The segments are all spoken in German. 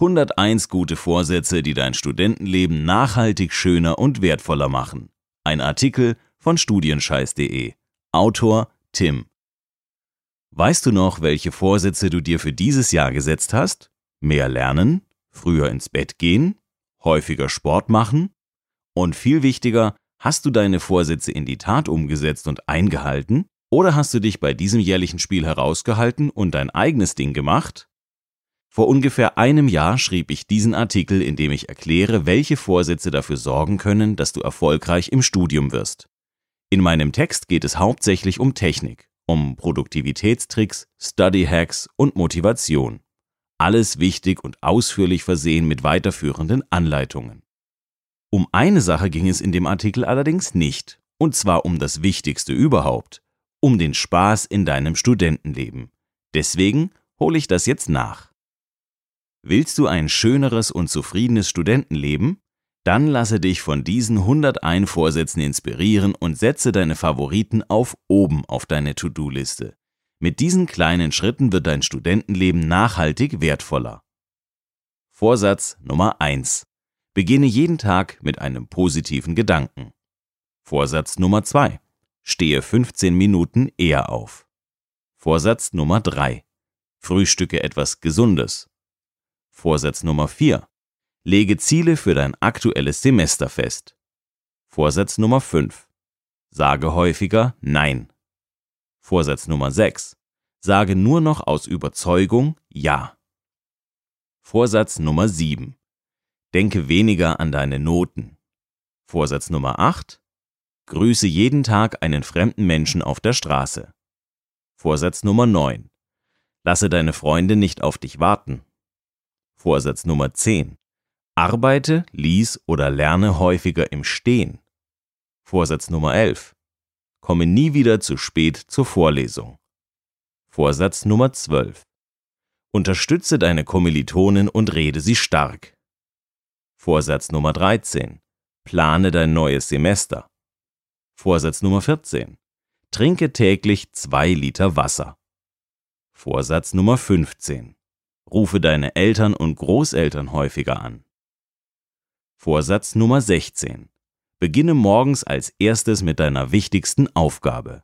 101 gute Vorsätze, die dein Studentenleben nachhaltig schöner und wertvoller machen. Ein Artikel von studienscheiß.de. Autor Tim. Weißt du noch, welche Vorsätze du dir für dieses Jahr gesetzt hast? Mehr lernen? Früher ins Bett gehen? Häufiger Sport machen? Und viel wichtiger, hast du deine Vorsätze in die Tat umgesetzt und eingehalten? Oder hast du dich bei diesem jährlichen Spiel herausgehalten und dein eigenes Ding gemacht? Vor ungefähr einem Jahr schrieb ich diesen Artikel, in dem ich erkläre, welche Vorsätze dafür sorgen können, dass du erfolgreich im Studium wirst. In meinem Text geht es hauptsächlich um Technik, um Produktivitätstricks, Study Hacks und Motivation. Alles wichtig und ausführlich versehen mit weiterführenden Anleitungen. Um eine Sache ging es in dem Artikel allerdings nicht, und zwar um das Wichtigste überhaupt, um den Spaß in deinem Studentenleben. Deswegen hole ich das jetzt nach. Willst du ein schöneres und zufriedenes Studentenleben? Dann lasse dich von diesen 101 Vorsätzen inspirieren und setze deine Favoriten auf oben auf deine To-Do-Liste. Mit diesen kleinen Schritten wird dein Studentenleben nachhaltig wertvoller. Vorsatz Nummer 1. Beginne jeden Tag mit einem positiven Gedanken. Vorsatz Nummer 2. Stehe 15 Minuten eher auf. Vorsatz Nummer 3. Frühstücke etwas Gesundes. Vorsatz Nummer 4. Lege Ziele für dein aktuelles Semester fest. Vorsatz Nummer 5. Sage häufiger Nein. Vorsatz Nummer 6. Sage nur noch aus Überzeugung Ja. Vorsatz Nummer 7. Denke weniger an deine Noten. Vorsatz Nummer 8. Grüße jeden Tag einen fremden Menschen auf der Straße. Vorsatz Nummer 9. Lasse deine Freunde nicht auf dich warten. Vorsatz Nummer 10. Arbeite, lies oder lerne häufiger im Stehen. Vorsatz Nummer 11. Komme nie wieder zu spät zur Vorlesung. Vorsatz Nummer 12. Unterstütze deine Kommilitonen und rede sie stark. Vorsatz Nummer 13. Plane dein neues Semester. Vorsatz Nummer 14. Trinke täglich zwei Liter Wasser. Vorsatz Nummer 15. Rufe deine Eltern und Großeltern häufiger an. Vorsatz Nummer 16. Beginne morgens als erstes mit deiner wichtigsten Aufgabe.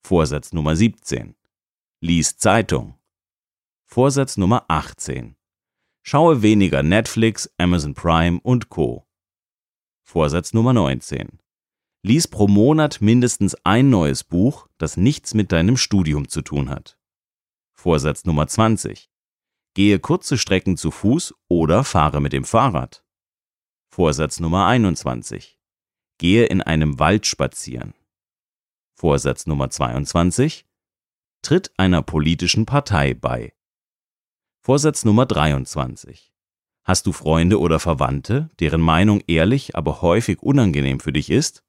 Vorsatz Nummer 17. Lies Zeitung. Vorsatz Nummer 18. Schaue weniger Netflix, Amazon Prime und Co. Vorsatz Nummer 19. Lies pro Monat mindestens ein neues Buch, das nichts mit deinem Studium zu tun hat. Vorsatz Nummer 20. Gehe kurze Strecken zu Fuß oder fahre mit dem Fahrrad. Vorsatz Nummer 21. Gehe in einem Wald spazieren. Vorsatz Nummer 22. Tritt einer politischen Partei bei. Vorsatz Nummer 23. Hast du Freunde oder Verwandte, deren Meinung ehrlich, aber häufig unangenehm für dich ist?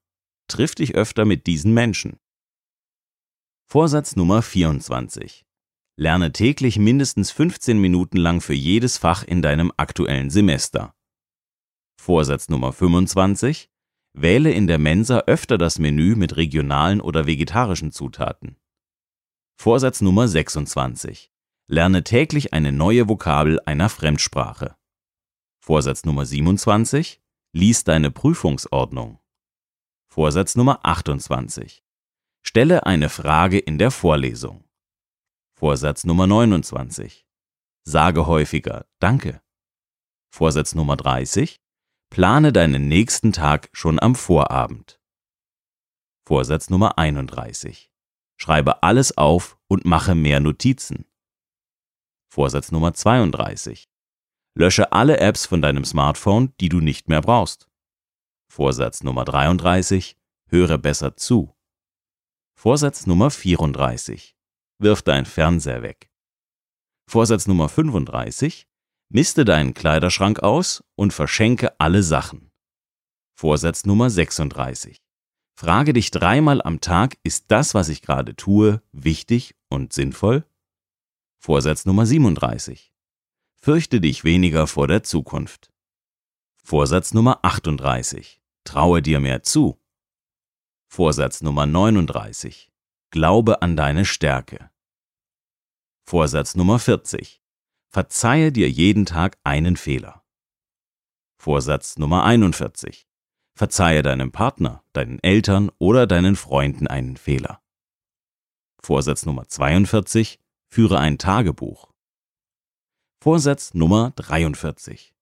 Triff dich öfter mit diesen Menschen. Vorsatz Nummer 24. Lerne täglich mindestens 15 Minuten lang für jedes Fach in deinem aktuellen Semester. Vorsatz Nummer 25. Wähle in der Mensa öfter das Menü mit regionalen oder vegetarischen Zutaten. Vorsatz Nummer 26. Lerne täglich eine neue Vokabel einer Fremdsprache. Vorsatz Nummer 27. Lies deine Prüfungsordnung. Vorsatz Nummer 28. Stelle eine Frage in der Vorlesung. Vorsatz Nummer 29. Sage häufiger Danke. Vorsatz Nummer 30. Plane deinen nächsten Tag schon am Vorabend. Vorsatz Nummer 31. Schreibe alles auf und mache mehr Notizen. Vorsatz Nummer 32. Lösche alle Apps von deinem Smartphone, die du nicht mehr brauchst. Vorsatz Nummer 33. Höre besser zu. Vorsatz Nummer 34 wirf deinen Fernseher weg. Vorsatz Nummer 35. Miste deinen Kleiderschrank aus und verschenke alle Sachen. Vorsatz Nummer 36. Frage dich dreimal am Tag, ist das, was ich gerade tue, wichtig und sinnvoll? Vorsatz Nummer 37. Fürchte dich weniger vor der Zukunft. Vorsatz Nummer 38. Traue dir mehr zu. Vorsatz Nummer 39. Glaube an deine Stärke. Vorsatz Nummer 40. Verzeihe dir jeden Tag einen Fehler. Vorsatz Nummer 41. Verzeihe deinem Partner, deinen Eltern oder deinen Freunden einen Fehler. Vorsatz Nummer 42. Führe ein Tagebuch. Vorsatz Nummer 43.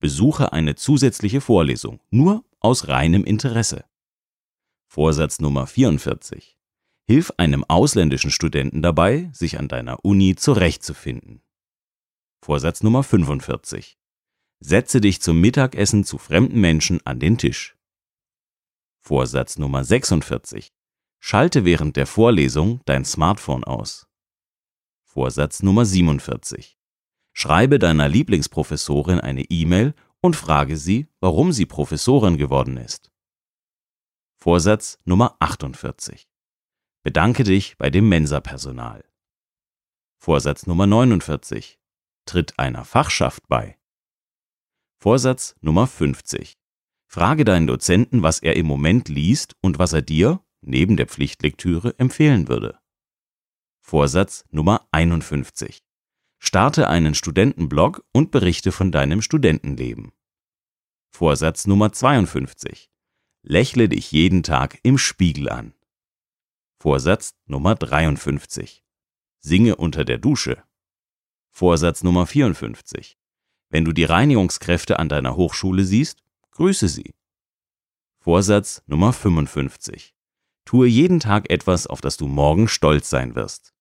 Besuche eine zusätzliche Vorlesung, nur aus reinem Interesse. Vorsatz Nummer 44. Hilf einem ausländischen Studenten dabei, sich an deiner Uni zurechtzufinden. Vorsatz Nummer 45. Setze dich zum Mittagessen zu fremden Menschen an den Tisch. Vorsatz Nummer 46. Schalte während der Vorlesung dein Smartphone aus. Vorsatz Nummer 47. Schreibe deiner Lieblingsprofessorin eine E-Mail und frage sie, warum sie Professorin geworden ist. Vorsatz Nummer 48. Bedanke dich bei dem Mensa-Personal. Vorsatz Nummer 49. Tritt einer Fachschaft bei. Vorsatz Nummer 50. Frage deinen Dozenten, was er im Moment liest und was er dir, neben der Pflichtlektüre, empfehlen würde. Vorsatz Nummer 51. Starte einen Studentenblog und berichte von deinem Studentenleben. Vorsatz Nummer 52. Lächle dich jeden Tag im Spiegel an. Vorsatz Nummer 53. Singe unter der Dusche. Vorsatz Nummer 54. Wenn du die Reinigungskräfte an deiner Hochschule siehst, grüße sie. Vorsatz Nummer 55. Tue jeden Tag etwas, auf das du morgen stolz sein wirst.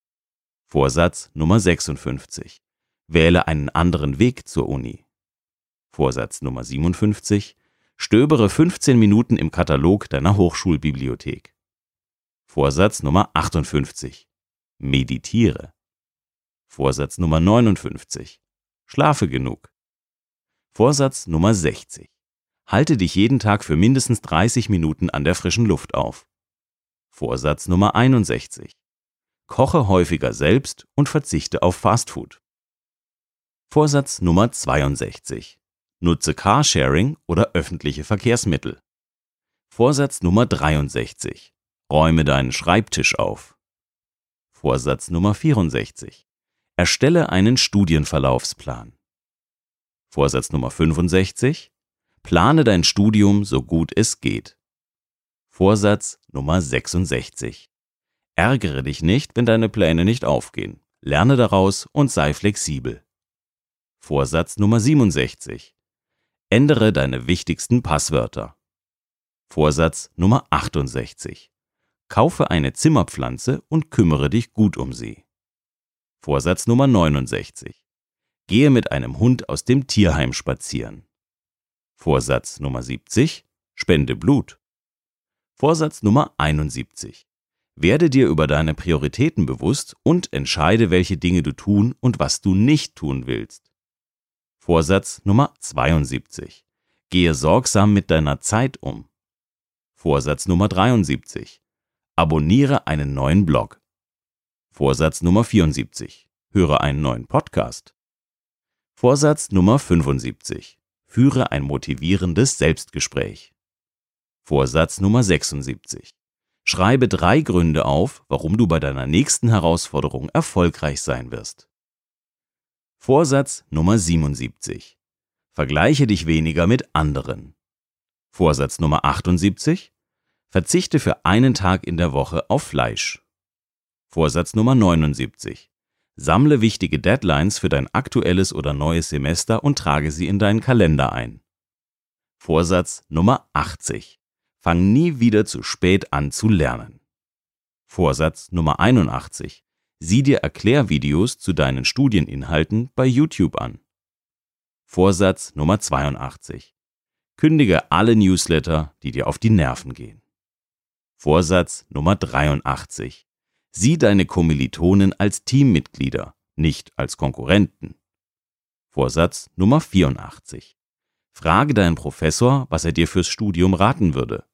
Vorsatz Nummer 56. Wähle einen anderen Weg zur Uni. Vorsatz Nummer 57. Stöbere 15 Minuten im Katalog deiner Hochschulbibliothek. Vorsatz Nummer 58. Meditiere. Vorsatz Nummer 59. Schlafe genug. Vorsatz Nummer 60. Halte dich jeden Tag für mindestens 30 Minuten an der frischen Luft auf. Vorsatz Nummer 61. Koche häufiger selbst und verzichte auf Fastfood. Vorsatz Nummer 62. Nutze Carsharing oder öffentliche Verkehrsmittel. Vorsatz Nummer 63. Räume deinen Schreibtisch auf. Vorsatz Nummer 64. Erstelle einen Studienverlaufsplan. Vorsatz Nummer 65. Plane dein Studium so gut es geht. Vorsatz Nummer 66. Ärgere dich nicht, wenn deine Pläne nicht aufgehen. Lerne daraus und sei flexibel. Vorsatz Nummer 67. Ändere deine wichtigsten Passwörter. Vorsatz Nummer 68. Kaufe eine Zimmerpflanze und kümmere dich gut um sie. Vorsatz Nummer 69. Gehe mit einem Hund aus dem Tierheim spazieren. Vorsatz Nummer 70. Spende Blut. Vorsatz Nummer 71. Werde dir über deine Prioritäten bewusst und entscheide, welche Dinge du tun und was du nicht tun willst. Vorsatz Nummer 72. Gehe sorgsam mit deiner Zeit um. Vorsatz Nummer 73. Abonniere einen neuen Blog. Vorsatz Nummer 74. Höre einen neuen Podcast. Vorsatz Nummer 75. Führe ein motivierendes Selbstgespräch. Vorsatz Nummer 76. Schreibe drei Gründe auf, warum du bei deiner nächsten Herausforderung erfolgreich sein wirst. Vorsatz Nummer 77. Vergleiche dich weniger mit anderen. Vorsatz Nummer 78. Verzichte für einen Tag in der Woche auf Fleisch. Vorsatz Nummer 79. Sammle wichtige Deadlines für dein aktuelles oder neues Semester und trage sie in deinen Kalender ein. Vorsatz Nummer 80. Fang nie wieder zu spät an zu lernen. Vorsatz Nummer 81. Sieh dir Erklärvideos zu deinen Studieninhalten bei YouTube an. Vorsatz Nummer 82. Kündige alle Newsletter, die dir auf die Nerven gehen. Vorsatz Nummer 83. Sieh deine Kommilitonen als Teammitglieder, nicht als Konkurrenten. Vorsatz Nummer 84. Frage deinen Professor, was er dir fürs Studium raten würde.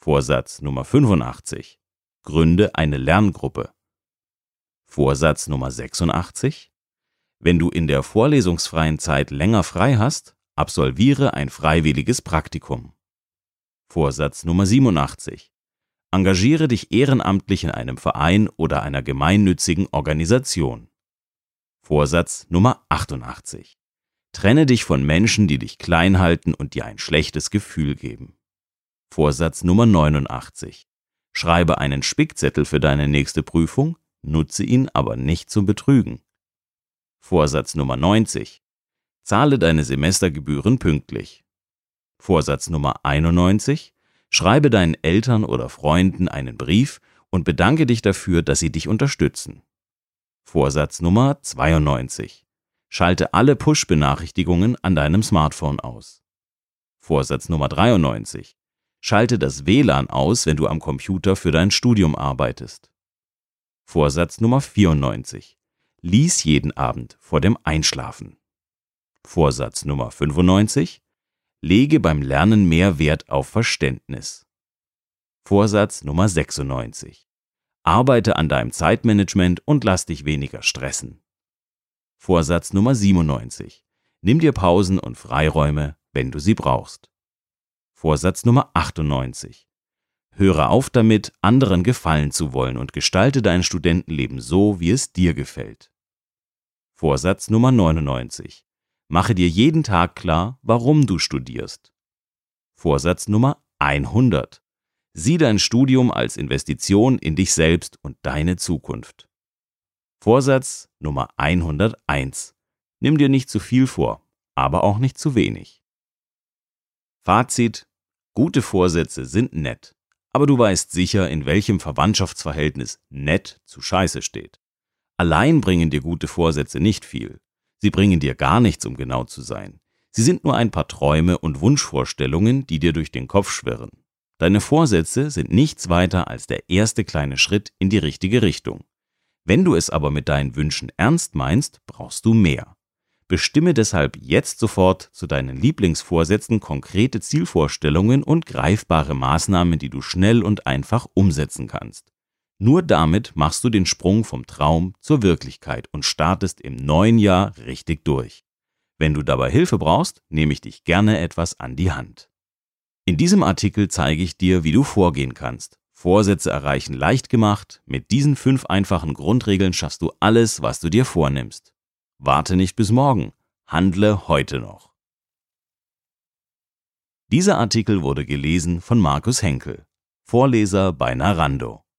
Vorsatz Nummer 85. Gründe eine Lerngruppe. Vorsatz Nummer 86. Wenn du in der vorlesungsfreien Zeit länger frei hast, absolviere ein freiwilliges Praktikum. Vorsatz Nummer 87. Engagiere dich ehrenamtlich in einem Verein oder einer gemeinnützigen Organisation. Vorsatz Nummer 88. Trenne dich von Menschen, die dich klein halten und dir ein schlechtes Gefühl geben. Vorsatz Nummer 89. Schreibe einen Spickzettel für deine nächste Prüfung, nutze ihn aber nicht zum Betrügen. Vorsatz Nummer 90. Zahle deine Semestergebühren pünktlich. Vorsatz Nummer 91. Schreibe deinen Eltern oder Freunden einen Brief und bedanke dich dafür, dass sie dich unterstützen. Vorsatz Nummer 92. Schalte alle Push-Benachrichtigungen an deinem Smartphone aus. Vorsatz Nummer 93. Schalte das WLAN aus, wenn du am Computer für dein Studium arbeitest. Vorsatz Nummer 94. Lies jeden Abend vor dem Einschlafen. Vorsatz Nummer 95. Lege beim Lernen mehr Wert auf Verständnis. Vorsatz Nummer 96. Arbeite an deinem Zeitmanagement und lass dich weniger stressen. Vorsatz Nummer 97. Nimm dir Pausen und Freiräume, wenn du sie brauchst. Vorsatz Nummer 98. Höre auf damit, anderen gefallen zu wollen und gestalte dein Studentenleben so, wie es dir gefällt. Vorsatz Nummer 99. Mache dir jeden Tag klar, warum du studierst. Vorsatz Nummer 100. Sieh dein Studium als Investition in dich selbst und deine Zukunft. Vorsatz Nummer 101. Nimm dir nicht zu viel vor, aber auch nicht zu wenig. Fazit. Gute Vorsätze sind nett, aber du weißt sicher, in welchem Verwandtschaftsverhältnis nett zu scheiße steht. Allein bringen dir gute Vorsätze nicht viel. Sie bringen dir gar nichts, um genau zu sein. Sie sind nur ein paar Träume und Wunschvorstellungen, die dir durch den Kopf schwirren. Deine Vorsätze sind nichts weiter als der erste kleine Schritt in die richtige Richtung. Wenn du es aber mit deinen Wünschen ernst meinst, brauchst du mehr. Bestimme deshalb jetzt sofort zu deinen Lieblingsvorsätzen konkrete Zielvorstellungen und greifbare Maßnahmen, die du schnell und einfach umsetzen kannst. Nur damit machst du den Sprung vom Traum zur Wirklichkeit und startest im neuen Jahr richtig durch. Wenn du dabei Hilfe brauchst, nehme ich dich gerne etwas an die Hand. In diesem Artikel zeige ich dir, wie du vorgehen kannst. Vorsätze erreichen leicht gemacht. Mit diesen fünf einfachen Grundregeln schaffst du alles, was du dir vornimmst. Warte nicht bis morgen. Handle heute noch. Dieser Artikel wurde gelesen von Markus Henkel, Vorleser bei Narando.